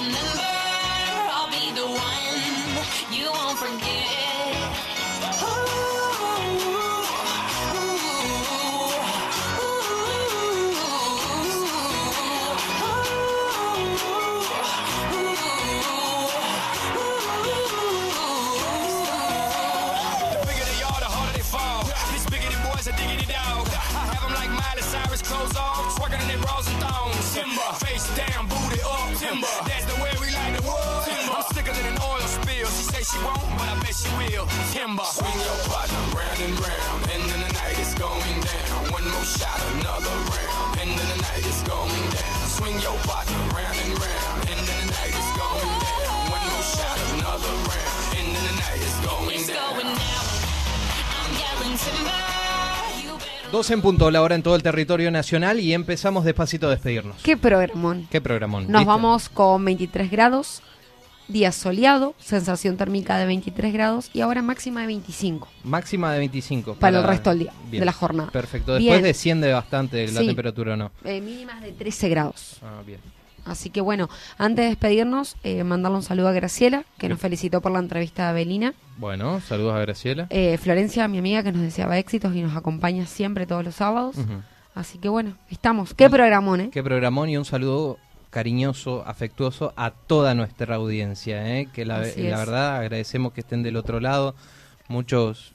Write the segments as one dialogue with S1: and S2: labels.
S1: remember. Have them like Miley Cyrus clothes off, twerking in their bras and thongs. Timber, face down, booty up. Timber, that's the way we like the world. Timber, I'm sicker than an oil spill. She say she won't, but I bet she will. Timber, swing your partner round and round, and then the night is going down. One more shot, another round, and then the night is going down. Swing your partner round and round, and then the night is going down.
S2: 12 en punto, la hora en todo el territorio nacional y empezamos despacito a despedirnos.
S3: Qué programón.
S2: ¿Qué programón?
S3: Nos vamos con 23 grados, día soleado, sensación térmica de 23 grados y ahora máxima de 25
S2: Máxima de 25.
S3: para, el resto del día, de la jornada.
S2: Perfecto. Después
S3: Bien.
S2: desciende bastante la
S3: Sí.
S2: temperatura, ¿o ¿no?
S3: Eh, mínimas de 13 grados.
S2: Ah, bien.
S3: Así que bueno, antes de despedirnos, eh, mandarle un saludo a Graciela, que nos felicitó por la entrevista de Belina.
S2: Bueno, saludos a Graciela.
S3: Eh, Florencia, mi amiga, que nos deseaba éxitos y nos acompaña siempre todos los sábados. Así que bueno, estamos. Qué programón, ¿eh?
S2: Qué programón y un saludo cariñoso, afectuoso a toda nuestra audiencia, ¿eh? que la, verdad agradecemos que estén del otro lado. Muchos,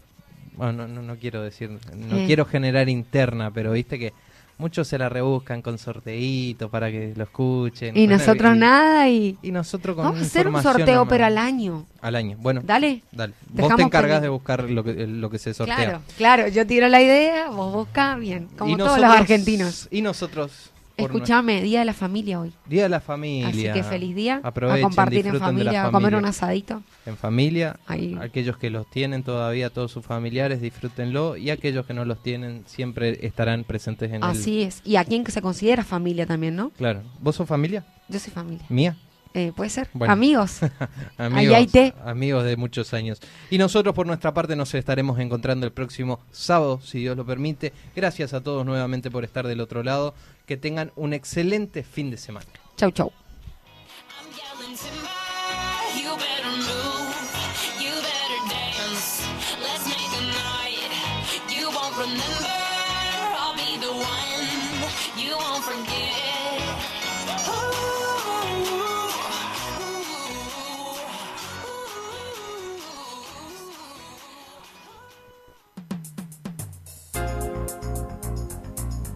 S2: bueno, no, no, no quiero decir, no
S3: Eh.
S2: quiero generar interna, pero viste que muchos se la rebuscan con sorteitos para que lo escuchen.
S3: Y nosotros
S2: y-
S3: nada y...
S2: Y nosotros con
S3: Vamos a hacer un sorteo,
S2: nomás.
S3: pero al año.
S2: Al año. Bueno,
S3: Dale.
S2: dale. Vos
S3: Dejamos
S2: te encargas de buscar lo que, lo que se sortea.
S3: Claro, claro. Yo tiro la idea, vos buscás bien. Como
S2: Y
S3: todos los
S2: nosotros-
S3: argentinos.
S2: Y nosotros. Por
S3: Escuchame, Día de la Familia hoy.
S2: Día de la familia.
S3: Así que feliz día.
S2: Aprovechen,
S3: a compartir en familia, a comer un asadito.
S2: En familia,
S3: Ahí.
S2: aquellos que los tienen todavía, todos sus familiares, disfrútenlo. Y aquellos que no los tienen, siempre estarán presentes en el...
S3: Así es. Y a quien se considera familia también, ¿no?
S2: Claro. ¿Vos sos familia?
S3: Yo soy familia.
S2: ¿Mía?
S3: Eh, ¿Puede ser?
S2: Bueno.
S3: Amigos.
S2: amigos,
S3: hay té.
S2: amigos de muchos años. Y nosotros por nuestra parte nos estaremos encontrando el próximo sábado, si Dios lo permite. Gracias a todos nuevamente por estar del otro lado. Que tengan un excelente fin de semana.
S3: chau, chau.